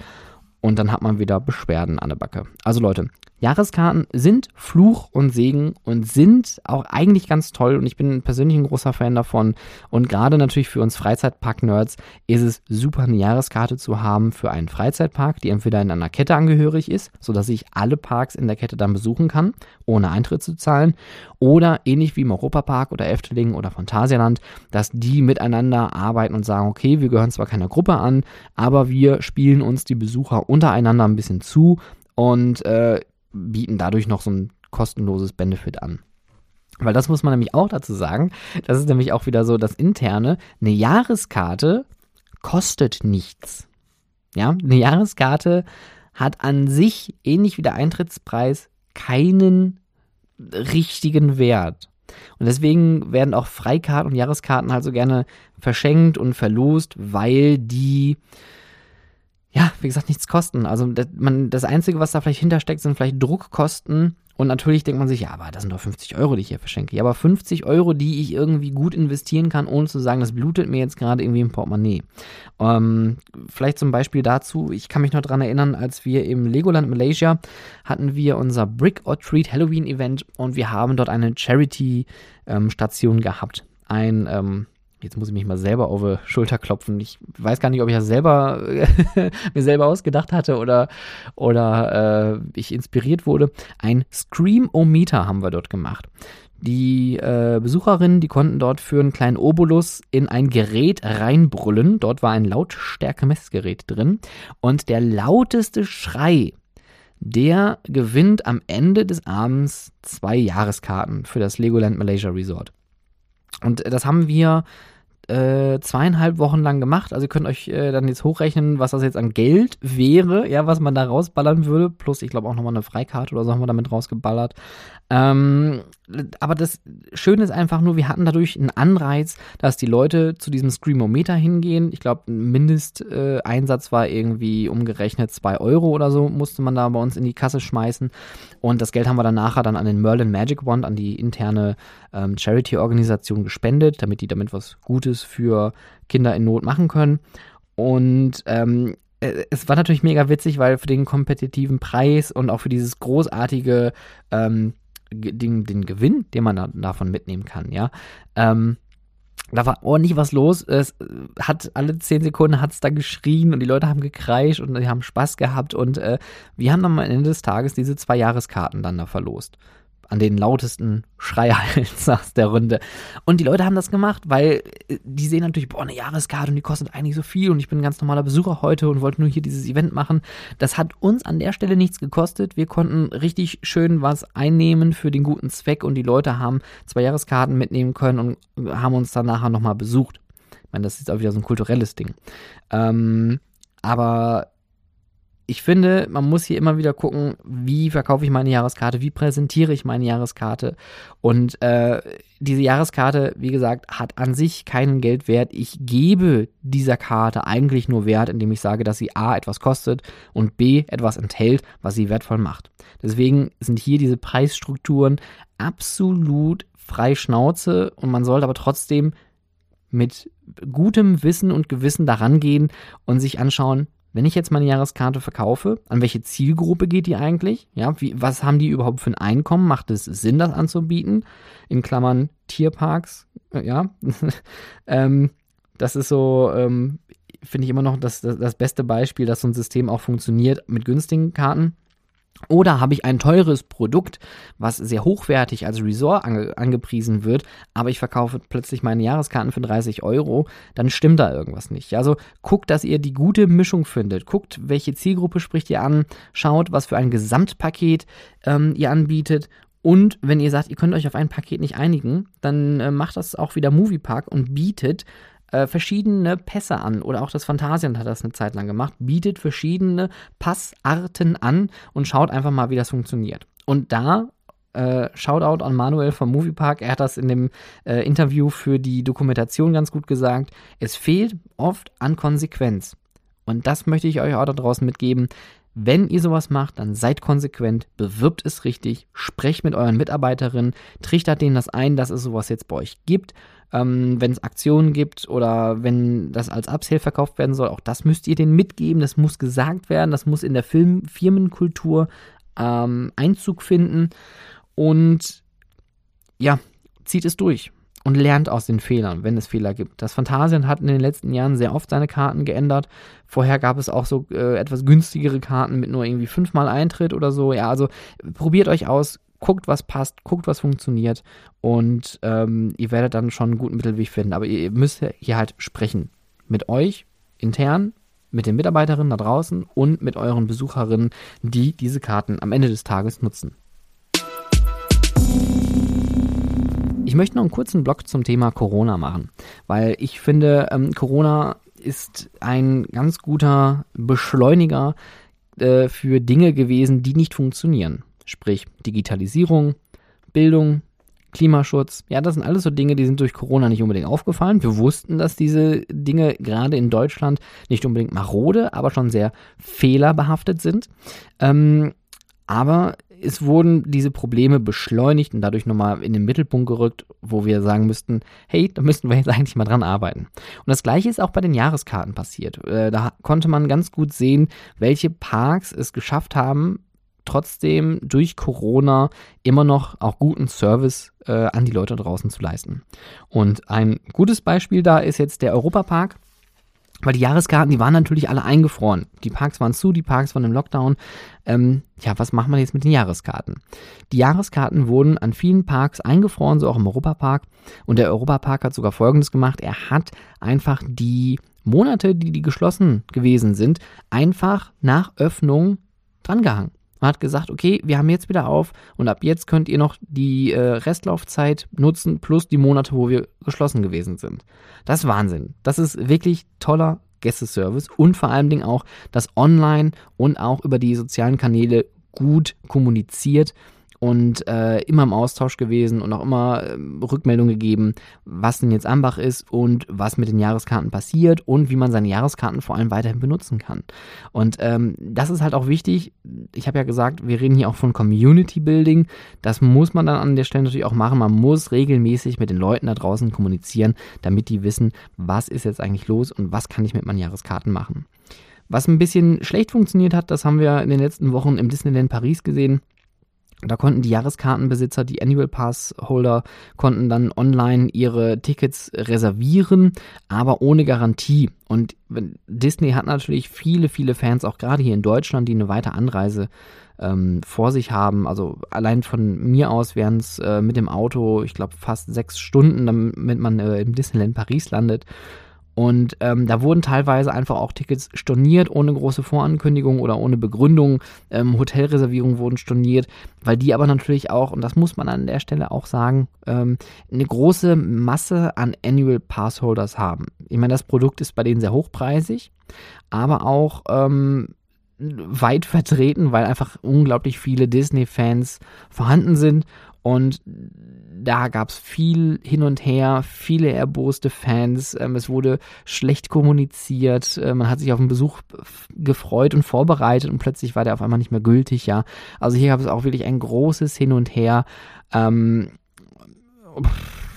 Und dann hat man wieder Beschwerden an der Backe. Also Leute, Jahreskarten sind Fluch und Segen und sind auch eigentlich ganz toll und ich bin persönlich ein großer Fan davon. Und gerade natürlich für uns Freizeitpark-Nerds ist es super, eine Jahreskarte zu haben für einen Freizeitpark, die entweder in einer Kette angehörig ist, sodass ich alle Parks in der Kette dann besuchen kann, ohne Eintritt zu zahlen. Oder ähnlich wie im Europapark oder Efteling oder Phantasialand, dass die miteinander arbeiten und sagen, okay, wir gehören zwar keiner Gruppe an, aber wir spielen uns die Besucher untereinander ein bisschen zu und äh, bieten dadurch noch so ein kostenloses Benefit an. Weil das muss man nämlich auch dazu sagen. Das ist nämlich auch wieder so das Interne. Eine Jahreskarte kostet nichts. Ja, eine Jahreskarte hat an sich, ähnlich wie der Eintrittspreis, keinen richtigen Wert. Und deswegen werden auch Freikarten und Jahreskarten halt so gerne verschenkt und verlost, weil die ja, wie gesagt, nichts kosten. Also das, man, das Einzige, was da vielleicht hintersteckt, sind vielleicht Druckkosten. Und natürlich denkt man sich, ja, aber das sind doch 50 Euro, die ich hier verschenke. Ja, aber 50 Euro, die ich irgendwie gut investieren kann, ohne zu sagen, das blutet mir jetzt gerade irgendwie im Portemonnaie. Ähm, vielleicht zum Beispiel dazu, ich kann mich noch daran erinnern, als wir im Legoland Malaysia hatten wir unser Brick or Treat Halloween Event und wir haben dort eine Charity-Station ähm, gehabt. Ein, ähm, Jetzt muss ich mich mal selber auf die Schulter klopfen. Ich weiß gar nicht, ob ich das selber (laughs) mir selber ausgedacht hatte oder, oder äh, ich inspiriert wurde. Ein Screamometer haben wir dort gemacht. Die äh, Besucherinnen, die konnten dort für einen kleinen Obolus in ein Gerät reinbrüllen. Dort war ein Lautstärke-Messgerät drin. Und der lauteste Schrei, der gewinnt am Ende des Abends zwei Jahreskarten für das Legoland Malaysia Resort. Und das haben wir äh, zweieinhalb Wochen lang gemacht. Also ihr könnt euch äh, dann jetzt hochrechnen, was das jetzt an Geld wäre, ja, was man da rausballern würde. Plus, ich glaube auch nochmal eine Freikarte oder so haben wir damit rausgeballert. Ähm, aber das Schöne ist einfach nur, wir hatten dadurch einen Anreiz, dass die Leute zu diesem Screamometer hingehen. Ich glaube, ein Mindesteinsatz äh, war irgendwie umgerechnet 2 Euro oder so, musste man da bei uns in die Kasse schmeißen. Und das Geld haben wir dann nachher dann an den Merlin Magic Wand, an die interne ähm, Charity-Organisation gespendet, damit die damit was Gutes für Kinder in Not machen können. Und ähm, äh, es war natürlich mega witzig, weil für den kompetitiven Preis und auch für dieses großartige ähm, den, den Gewinn, den man da, davon mitnehmen kann, ja. Ähm, da war ordentlich was los. Es äh, hat alle zehn Sekunden hat es da geschrien und die Leute haben gekreischt und die haben Spaß gehabt und äh, wir haben dann am Ende des Tages diese zwei Jahreskarten dann da verlost an den lautesten Schreihals aus (laughs) der Runde. Und die Leute haben das gemacht, weil äh, die sehen natürlich, boah, eine Jahreskarte und die kostet eigentlich so viel und ich bin ein ganz normaler Besucher heute und wollte nur hier dieses Event machen. Das hat uns an der Stelle nichts gekostet. Wir konnten richtig schön was einnehmen für den guten Zweck und die Leute haben zwei Jahreskarten mitnehmen können und haben uns dann nachher nochmal besucht. Ich meine, das ist auch wieder so ein kulturelles Ding. Ähm, aber ich finde, man muss hier immer wieder gucken, wie verkaufe ich meine Jahreskarte, wie präsentiere ich meine Jahreskarte. Und äh, diese Jahreskarte, wie gesagt, hat an sich keinen Geldwert. Ich gebe dieser Karte eigentlich nur Wert, indem ich sage, dass sie A etwas kostet und B etwas enthält, was sie wertvoll macht. Deswegen sind hier diese Preisstrukturen absolut frei Schnauze und man sollte aber trotzdem mit gutem Wissen und Gewissen daran gehen und sich anschauen, wenn ich jetzt meine Jahreskarte verkaufe, an welche Zielgruppe geht die eigentlich? Ja, wie, was haben die überhaupt für ein Einkommen? Macht es Sinn, das anzubieten? In Klammern Tierparks, äh, ja. (laughs) ähm, das ist so, ähm, finde ich immer noch das, das, das beste Beispiel, dass so ein System auch funktioniert mit günstigen Karten. Oder habe ich ein teures Produkt, was sehr hochwertig als Resort ange angepriesen wird, aber ich verkaufe plötzlich meine Jahreskarten für 30 Euro, dann stimmt da irgendwas nicht. Also guckt, dass ihr die gute Mischung findet. Guckt, welche Zielgruppe spricht ihr an, schaut, was für ein Gesamtpaket ähm, ihr anbietet und wenn ihr sagt, ihr könnt euch auf ein Paket nicht einigen, dann äh, macht das auch wieder Moviepark und bietet äh, verschiedene Pässe an. Oder auch das Phantasialand hat das eine Zeit lang gemacht. Bietet verschiedene Passarten an und schaut einfach mal, wie das funktioniert. Und da äh, Shoutout an Manuel vom Moviepark. Er hat das in dem äh, Interview für die Dokumentation ganz gut gesagt. Es fehlt oft an Konsequenz. Und das möchte ich euch auch da draußen mitgeben. Wenn ihr sowas macht, dann seid konsequent, bewirbt es richtig, sprecht mit euren Mitarbeiterinnen, trichtert denen das ein, dass es sowas jetzt bei euch gibt. Ähm, wenn es Aktionen gibt oder wenn das als Upsale verkauft werden soll, auch das müsst ihr denen mitgeben, das muss gesagt werden, das muss in der Film Firmenkultur ähm, Einzug finden und ja, zieht es durch und lernt aus den Fehlern, wenn es Fehler gibt. Das Phantasien hat in den letzten Jahren sehr oft seine Karten geändert. Vorher gab es auch so äh, etwas günstigere Karten mit nur irgendwie fünfmal Eintritt oder so. Ja, also probiert euch aus, guckt, was passt, guckt, was funktioniert und ähm, ihr werdet dann schon einen guten Mittelweg finden. Aber ihr müsst hier halt sprechen. Mit euch intern, mit den Mitarbeiterinnen da draußen und mit euren Besucherinnen, die diese Karten am Ende des Tages nutzen. Ich möchte noch einen kurzen Blog zum Thema Corona machen, weil ich finde, ähm, Corona ist ein ganz guter Beschleuniger äh, für Dinge gewesen, die nicht funktionieren. Sprich Digitalisierung, Bildung, Klimaschutz. Ja, das sind alles so Dinge, die sind durch Corona nicht unbedingt aufgefallen. Wir wussten, dass diese Dinge gerade in Deutschland nicht unbedingt marode, aber schon sehr fehlerbehaftet sind. Ähm, aber es wurden diese Probleme beschleunigt und dadurch nochmal in den Mittelpunkt gerückt, wo wir sagen müssten, hey, da müssten wir jetzt eigentlich mal dran arbeiten. Und das gleiche ist auch bei den Jahreskarten passiert. Äh, da konnte man ganz gut sehen, welche Parks es geschafft haben, trotzdem durch Corona immer noch auch guten Service äh, an die Leute draußen zu leisten. Und ein gutes Beispiel da ist jetzt der Europapark. Weil die Jahreskarten, die waren natürlich alle eingefroren. Die Parks waren zu, die Parks waren im Lockdown. Ähm, ja, was macht man jetzt mit den Jahreskarten? Die Jahreskarten wurden an vielen Parks eingefroren, so auch im Europapark. Und der Europapark hat sogar Folgendes gemacht. Er hat einfach die Monate, die die geschlossen gewesen sind, einfach nach Öffnung drangehangen. Man hat gesagt, okay, wir haben jetzt wieder auf und ab jetzt könnt ihr noch die äh, Restlaufzeit nutzen plus die Monate, wo wir geschlossen gewesen sind. Das ist Wahnsinn. Das ist wirklich toller Gästeservice und vor allen Dingen auch, dass online und auch über die sozialen Kanäle gut kommuniziert und äh, immer im Austausch gewesen und auch immer äh, Rückmeldungen gegeben, was denn jetzt Ambach ist und was mit den Jahreskarten passiert und wie man seine Jahreskarten vor allem weiterhin benutzen kann. Und ähm, das ist halt auch wichtig. Ich habe ja gesagt, wir reden hier auch von Community Building. Das muss man dann an der Stelle natürlich auch machen. Man muss regelmäßig mit den Leuten da draußen kommunizieren, damit die wissen, was ist jetzt eigentlich los und was kann ich mit meinen Jahreskarten machen. Was ein bisschen schlecht funktioniert hat, das haben wir in den letzten Wochen im Disneyland Paris gesehen. Da konnten die Jahreskartenbesitzer, die Annual Pass Holder, konnten dann online ihre Tickets reservieren, aber ohne Garantie. Und Disney hat natürlich viele, viele Fans, auch gerade hier in Deutschland, die eine weite Anreise ähm, vor sich haben. Also allein von mir aus wären es äh, mit dem Auto, ich glaube, fast sechs Stunden, damit man äh, im Disneyland Paris landet. Und ähm, da wurden teilweise einfach auch Tickets storniert, ohne große Vorankündigung oder ohne Begründung. Ähm, Hotelreservierungen wurden storniert, weil die aber natürlich auch, und das muss man an der Stelle auch sagen, ähm, eine große Masse an Annual Passholders haben. Ich meine, das Produkt ist bei denen sehr hochpreisig, aber auch ähm, weit vertreten, weil einfach unglaublich viele Disney-Fans vorhanden sind und da gab es viel hin und her, viele erboste Fans. Ähm, es wurde schlecht kommuniziert. Äh, man hat sich auf den Besuch gefreut und vorbereitet und plötzlich war der auf einmal nicht mehr gültig. Ja, also hier gab es auch wirklich ein großes Hin und Her. Ähm,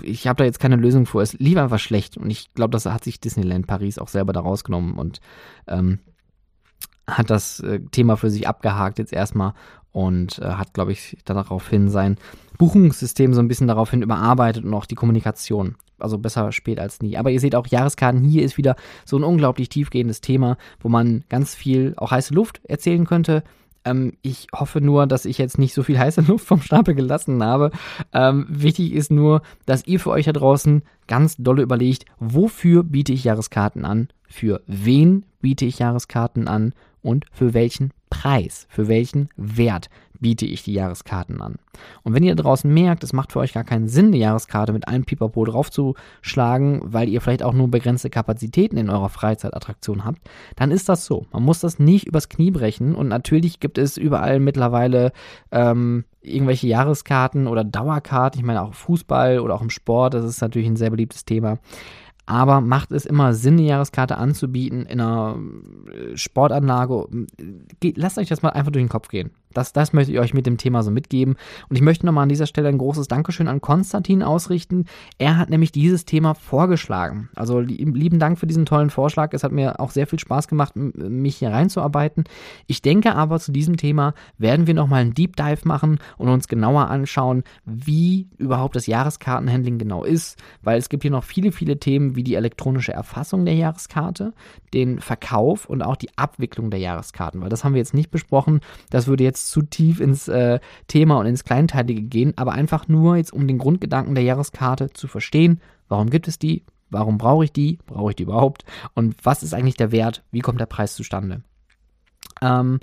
ich habe da jetzt keine Lösung vor. Es lief einfach schlecht und ich glaube, das hat sich Disneyland Paris auch selber da rausgenommen und ähm, hat das äh, Thema für sich abgehakt jetzt erstmal und äh, hat, glaube ich, daraufhin sein Buchungssystem so ein bisschen daraufhin überarbeitet und auch die Kommunikation. Also besser spät als nie. Aber ihr seht auch, Jahreskarten hier ist wieder so ein unglaublich tiefgehendes Thema, wo man ganz viel auch heiße Luft erzählen könnte. Ähm, ich hoffe nur, dass ich jetzt nicht so viel heiße Luft vom Stapel gelassen habe. Ähm, wichtig ist nur, dass ihr für euch da draußen ganz dolle überlegt, wofür biete ich Jahreskarten an, für wen biete ich Jahreskarten an und für welchen Preis, für welchen Wert biete ich die Jahreskarten an. Und wenn ihr draußen merkt, es macht für euch gar keinen Sinn, eine Jahreskarte mit einem Pipapo draufzuschlagen, weil ihr vielleicht auch nur begrenzte Kapazitäten in eurer Freizeitattraktion habt, dann ist das so. Man muss das nicht übers Knie brechen und natürlich gibt es überall mittlerweile ähm, irgendwelche Jahreskarten oder Dauerkarten. Ich meine auch Fußball oder auch im Sport, das ist natürlich ein sehr beliebtes Thema. Aber macht es immer Sinn, eine Jahreskarte anzubieten in einer äh, Sportanlage? Lasst euch das mal einfach durch den Kopf gehen. Das, das möchte ich euch mit dem Thema so mitgeben. Und ich möchte nochmal an dieser Stelle ein großes Dankeschön an Konstantin ausrichten. Er hat nämlich dieses Thema vorgeschlagen. Also lieben Dank für diesen tollen Vorschlag. Es hat mir auch sehr viel Spaß gemacht, mich hier reinzuarbeiten. Ich denke aber, zu diesem Thema werden wir nochmal einen Deep Dive machen und uns genauer anschauen, wie überhaupt das Jahreskartenhandling genau ist, weil es gibt hier noch viele, viele Themen wie die elektronische Erfassung der Jahreskarte, den Verkauf und auch die Abwicklung der Jahreskarten, weil das haben wir jetzt nicht besprochen. Das würde jetzt zu tief ins äh, Thema und ins Kleinteilige gehen, aber einfach nur jetzt um den Grundgedanken der Jahreskarte zu verstehen. Warum gibt es die? Warum brauche ich die? Brauche ich die überhaupt? Und was ist eigentlich der Wert? Wie kommt der Preis zustande? Ähm,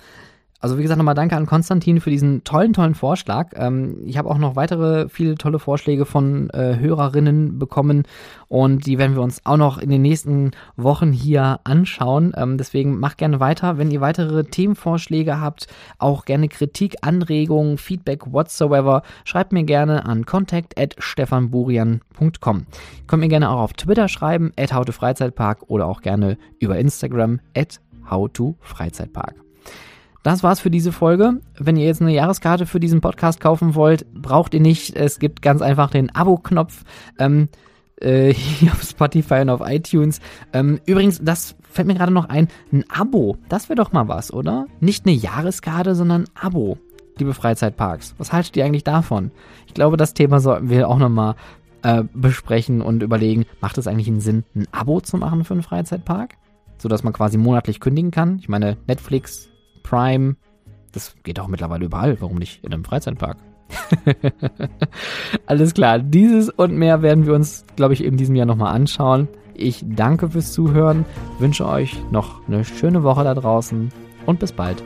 also wie gesagt, nochmal danke an Konstantin für diesen tollen, tollen Vorschlag. Ähm, ich habe auch noch weitere viele tolle Vorschläge von äh, Hörerinnen bekommen und die werden wir uns auch noch in den nächsten Wochen hier anschauen. Ähm, deswegen macht gerne weiter. Wenn ihr weitere Themenvorschläge habt, auch gerne Kritik, Anregungen, Feedback whatsoever, schreibt mir gerne an contact at stefanburian.com. Könnt mir gerne auch auf Twitter schreiben, at howtofreizeitpark oder auch gerne über Instagram at howtofreizeitpark. Das war's für diese Folge. Wenn ihr jetzt eine Jahreskarte für diesen Podcast kaufen wollt, braucht ihr nicht. Es gibt ganz einfach den Abo-Knopf. Ähm, äh, (laughs) hier auf Spotify und auf iTunes. Ähm, übrigens, das fällt mir gerade noch ein, ein Abo, das wäre doch mal was, oder? Nicht eine Jahreskarte, sondern ein Abo, liebe Freizeitparks. Was haltet ihr eigentlich davon? Ich glaube, das Thema sollten wir auch nochmal äh, besprechen und überlegen, macht es eigentlich einen Sinn, ein Abo zu machen für einen Freizeitpark? Sodass man quasi monatlich kündigen kann. Ich meine, Netflix Prime. Das geht auch mittlerweile überall. Warum nicht in einem Freizeitpark? (laughs) Alles klar. Dieses und mehr werden wir uns, glaube ich, in diesem Jahr nochmal anschauen. Ich danke fürs Zuhören, wünsche euch noch eine schöne Woche da draußen und bis bald.